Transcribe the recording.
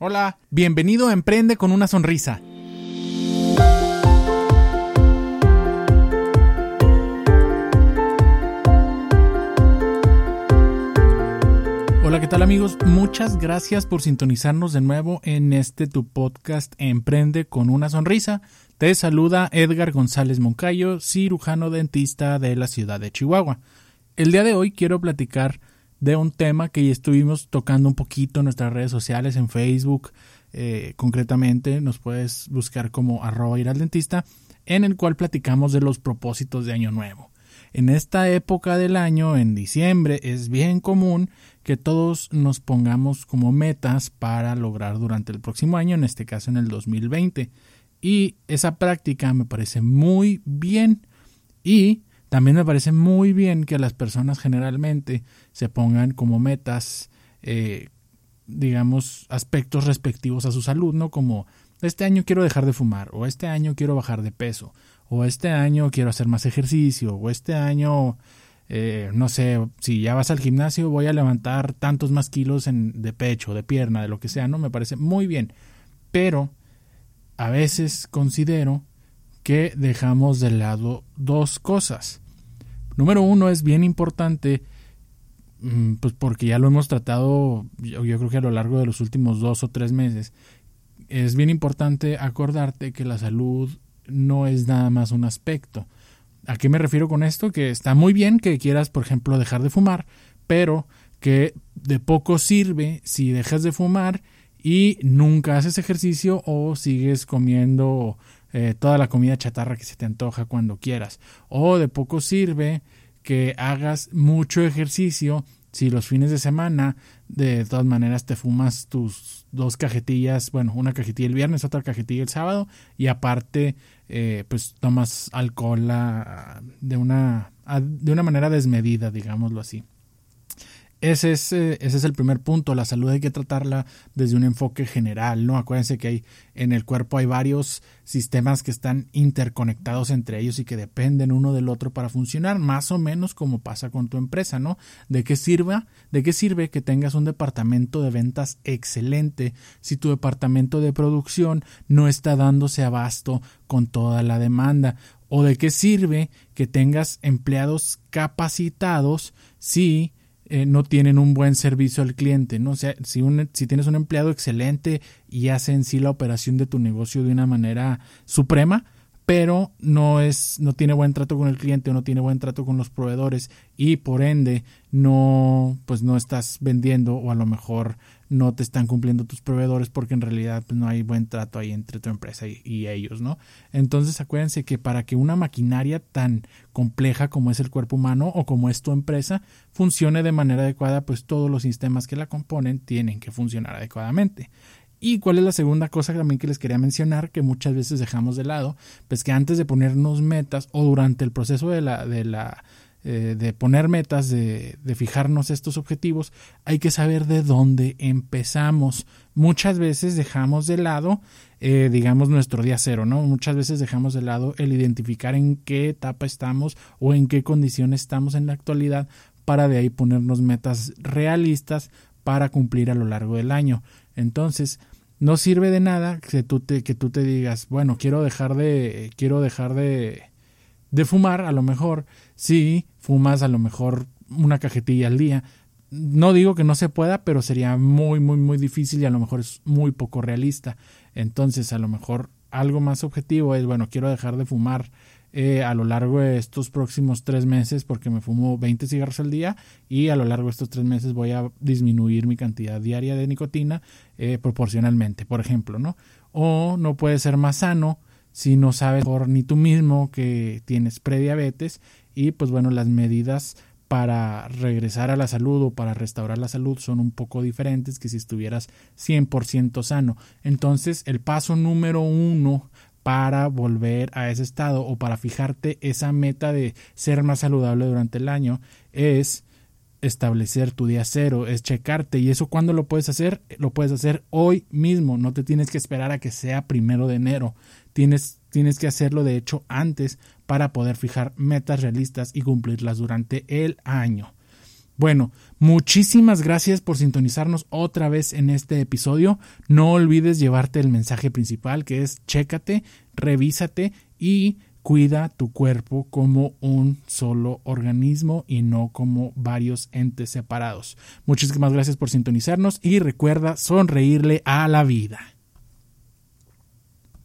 Hola, bienvenido a Emprende con una sonrisa. Hola, ¿qué tal amigos? Muchas gracias por sintonizarnos de nuevo en este tu podcast Emprende con una sonrisa. Te saluda Edgar González Moncayo, cirujano dentista de la ciudad de Chihuahua. El día de hoy quiero platicar de un tema que ya estuvimos tocando un poquito en nuestras redes sociales, en Facebook, eh, concretamente nos puedes buscar como arroba ir al dentista, en el cual platicamos de los propósitos de Año Nuevo. En esta época del año, en diciembre, es bien común que todos nos pongamos como metas para lograr durante el próximo año, en este caso en el 2020. Y esa práctica me parece muy bien y también me parece muy bien que las personas generalmente se pongan como metas, eh, digamos, aspectos respectivos a su salud, ¿no? Como este año quiero dejar de fumar, o este año quiero bajar de peso, o este año quiero hacer más ejercicio, o este año, eh, no sé, si ya vas al gimnasio voy a levantar tantos más kilos en, de pecho, de pierna, de lo que sea, ¿no? Me parece muy bien. Pero a veces considero que dejamos de lado dos cosas. Número uno es bien importante, mm, pues porque ya lo hemos tratado, yo, creo que a lo largo de los últimos dos o tres meses, es bien importante acordarte que la salud no es nada más un aspecto. ¿A qué me refiero con esto? Que está muy bien que quieras, por ejemplo, dejar de fumar, pero que de poco sirve si dejas de fumar y nunca haces ejercicio o sigues comiendo eh, toda la comida chatarra que se te antoja cuando quieras. O de poco sirve que hagas mucho ejercicio si los fines de semana de todas maneras te fumas tus dos cajetillas, bueno, una cajetilla el viernes, otra cajetilla el sábado y aparte eh, pues tomas alcohol ah, de una, ah, de una manera desmedida, digámoslo así. Ese es, eh, ese es el primer punto. La salud hay que tratarla desde un enfoque general, ¿no? Acuérdense que hay, en el cuerpo hay varios sistemas que están interconectados entre ellos y que dependen uno del otro para funcionar, más o menos como pasa con tu empresa, ¿no? ¿De qué sirva? ¿De qué sirve que tengas un departamento de ventas excelente si tu departamento de producción no está dándose abasto con toda la demanda? ¿O de qué sirve que tengas empleados capacitados si eh, no tienen un buen servicio al cliente, ¿no? O sea, si, un, si tienes un empleado excelente y hace en sí la operación de tu negocio de una manera suprema, pero no es no tiene buen trato con el cliente o no tiene buen trato con los proveedores y por ende no pues no estás vendiendo o a lo mejor no te están cumpliendo tus proveedores porque en realidad pues, no hay buen trato ahí entre tu empresa y, ellos, ¿no? Entonces acuérdense que para que una maquinaria tan compleja como es el cuerpo humano o como es tu empresa funcione de manera adecuada, pues todos los sistemas que la componen tienen que funcionar adecuadamente. Y cuál es la segunda cosa también que les quería mencionar, que muchas veces dejamos de lado, pues que antes de ponernos metas o durante el proceso de la, de la eh, de poner metas, de, de, fijarnos estos objetivos, hay que saber de dónde empezamos. Muchas veces dejamos de lado, eh, digamos, nuestro día cero, ¿no? Muchas veces dejamos de lado el identificar en qué etapa estamos o en qué condiciones estamos en la actualidad para de ahí ponernos metas realistas para cumplir a lo largo del año. Entonces, no sirve de nada que tú te, que tú te digas, bueno, quiero dejar de, quiero dejar de, de fumar, a lo mejor, si fumas a lo mejor una cajetilla al día. No digo que no se pueda, pero sería muy, muy, muy difícil y a lo mejor es muy poco realista. Entonces, a lo mejor algo más objetivo es, bueno, quiero dejar de fumar eh, a lo largo de estos próximos tres meses porque me fumo 20 cigarros al día y a lo largo de estos tres meses voy a disminuir mi cantidad diaria de nicotina eh, proporcionalmente, por ejemplo, ¿no? O no puede ser más sano si no sabes por ni tú mismo que tienes prediabetes y pues bueno, las medidas para regresar a la salud o para restaurar la salud son un poco diferentes que si estuvieras 100% sano. Entonces, el paso número uno para volver a ese estado o para fijarte esa meta de ser más saludable durante el año es establecer tu día cero, es checarte. ¿Y eso cuándo lo puedes hacer? Lo puedes hacer hoy mismo, no te tienes que esperar a que sea primero de enero. Tienes, tienes que hacerlo de hecho antes para poder fijar metas realistas y cumplirlas durante el año. Bueno, muchísimas gracias por sintonizarnos otra vez en este episodio. No olvides llevarte el mensaje principal que es chécate, revísate y cuida tu cuerpo como un solo organismo y no como varios entes separados. Muchísimas gracias por sintonizarnos y recuerda sonreírle a la vida.